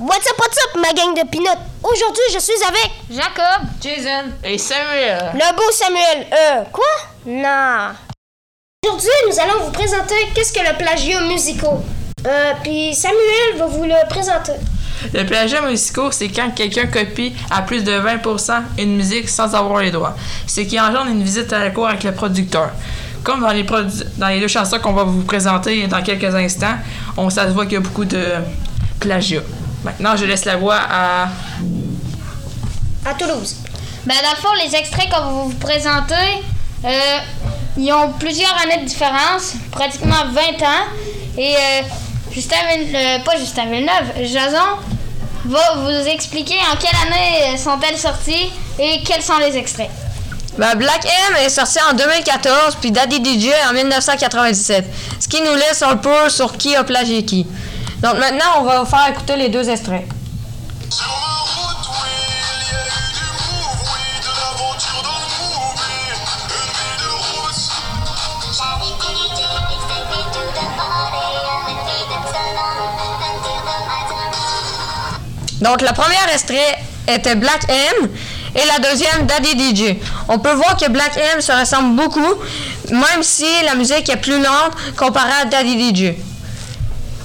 What's up, what's up, ma gang de pinottes? Aujourd'hui, je suis avec Jacob, Jason et Samuel. le beau Samuel. Euh, quoi? Non. Aujourd'hui, nous allons vous présenter qu'est-ce que le plagiat musical. Euh, puis Samuel va vous le présenter. Le plagiat musical, c'est quand quelqu'un copie à plus de 20% une musique sans avoir les droits. Ce qui engendre une visite à la cour avec le producteur. Comme dans les, produ- dans les deux chansons qu'on va vous présenter dans quelques instants, on ça se voit qu'il y a beaucoup de plagiat. Maintenant, je laisse la voix à À Toulouse. ben dans le fond, les extraits qu'on va vous présenter, euh, ils ont plusieurs années de différence, pratiquement 20 ans. Et euh, Justin Villeneuve, euh, pas Justin Villeneuve, Jason va vous expliquer en quelle année sont-elles sorties et quels sont les extraits. Ben, Black M est sorti en 2014, puis Daddy DJ en 1997. Ce qui nous laisse un peu sur qui a plagié qui. Donc maintenant, on va vous faire écouter les deux extraits. Donc, le premier extrait était Black M et la deuxième Daddy DJ. On peut voir que Black M se ressemble beaucoup, même si la musique est plus lente comparée à Daddy DJ.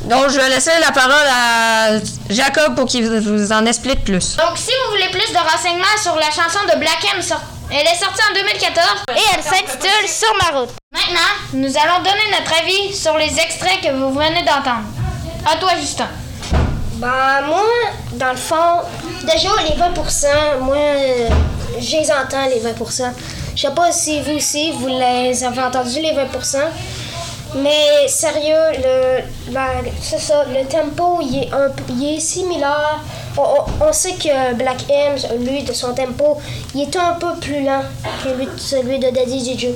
Donc, je vais laisser la parole à Jacob pour qu'il vous en explique plus. Donc si vous voulez plus de renseignements sur la chanson de Black M, elle est sortie en 2014. Et elle s'intitule Sur ma route. Maintenant, nous allons donner notre avis sur les extraits que vous venez d'entendre. À toi, Justin. Ben, moi, dans le fond, déjà, les 20%, moi, je les entends, les 20%. Je sais pas si vous aussi, vous les avez entendus, les 20%. Mais sérieux, le, la- c'est ça, le tempo, il est, similaire. On sait que Black M, lui, de son tempo, il est un peu plus lent que lui- celui de Daddy DJ.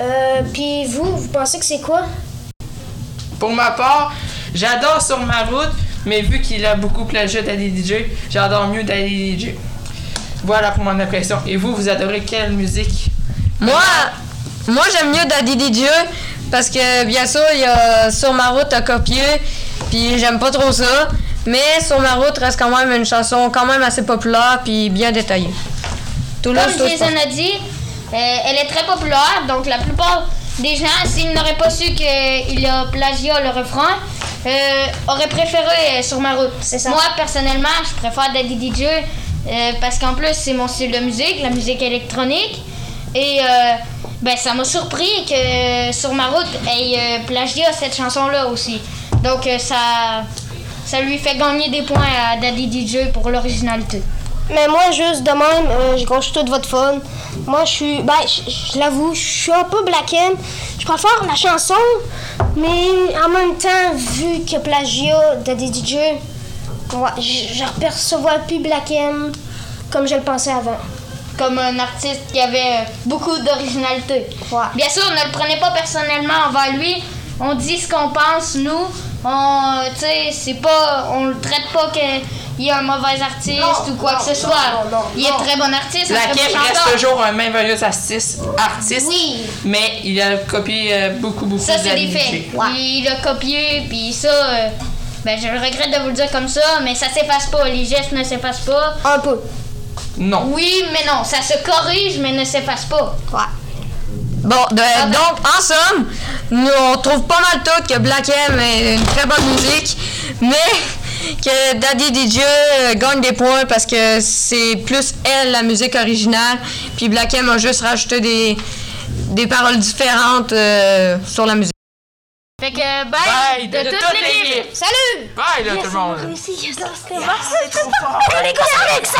Euh, puis vous, vous pensez que c'est quoi? Pour ma part, j'adore Sur ma route, mais vu qu'il a beaucoup plagié Daddy DJ, j'adore mieux Daddy DJ. Voilà pour mon impression. Et vous, vous adorez quelle musique? Moi, moi j'aime mieux Daddy DJ parce que bien sûr, il y a Sur ma route à copier, puis j'aime pas trop ça. Mais Sur ma route reste quand même une chanson quand même assez populaire puis bien détaillée. Toulouse, Comme je Jason a dit, euh, elle est très populaire, donc la plupart des gens, s'ils n'auraient pas su qu'il a plagiat le refrain, euh, auraient préféré euh, Sur ma route. C'est ça. Moi, personnellement, je préfère Daddy DJ euh, parce qu'en plus, c'est mon style de musique, la musique électronique. Et euh, ben, ça m'a surpris que Sur ma route ait plagiat cette chanson-là aussi. Donc, ça, ça lui fait gagner des points à Daddy DJ pour l'originalité. Mais moi, juste de même, je gâche tout votre fun. Moi, je suis. Ben, je- je l'avoue, je suis un peu Black M. Je préfère la chanson, mais en même temps, vu que plagiat de DJ, ouais, je je repercevoir plus Black M comme je le pensais avant. comme un artiste qui avait euh, beaucoup d'originalité. Ouais. Bien sûr, ne le prenez pas personnellement envers lui. On dit ce qu'on pense, nous. On, c'est pas, on le traite pas qu'il est un mauvais artiste Non, ou quoi non, que ce soit. non, non, il est non. très bon artiste. La Kef reste toujours un merveilleux artiste, artiste Oui. mais il a copié euh, beaucoup, beaucoup Ça, c'est des faits. DJ. Il a copié, puis ça, euh, ben, je regrette de vous le dire comme ça, mais ça s'efface pas. Les gestes ne s'effacent pas. Un peu. Non. Oui, mais non, ça se corrige, mais ne s'efface pas. Ouais. Bon, de- donc, en somme, nous, on trouve pas mal tout que Black M est une très bonne musique, mais que Daddy DJ euh, gagne des points parce que c'est plus elle, la musique originale, puis Black M a juste rajouté des, des paroles différentes euh, sur la musique. Fait que, bye, Bye de, toute l'équipe. Salut! Bye là tout le monde. Yes, les Alex!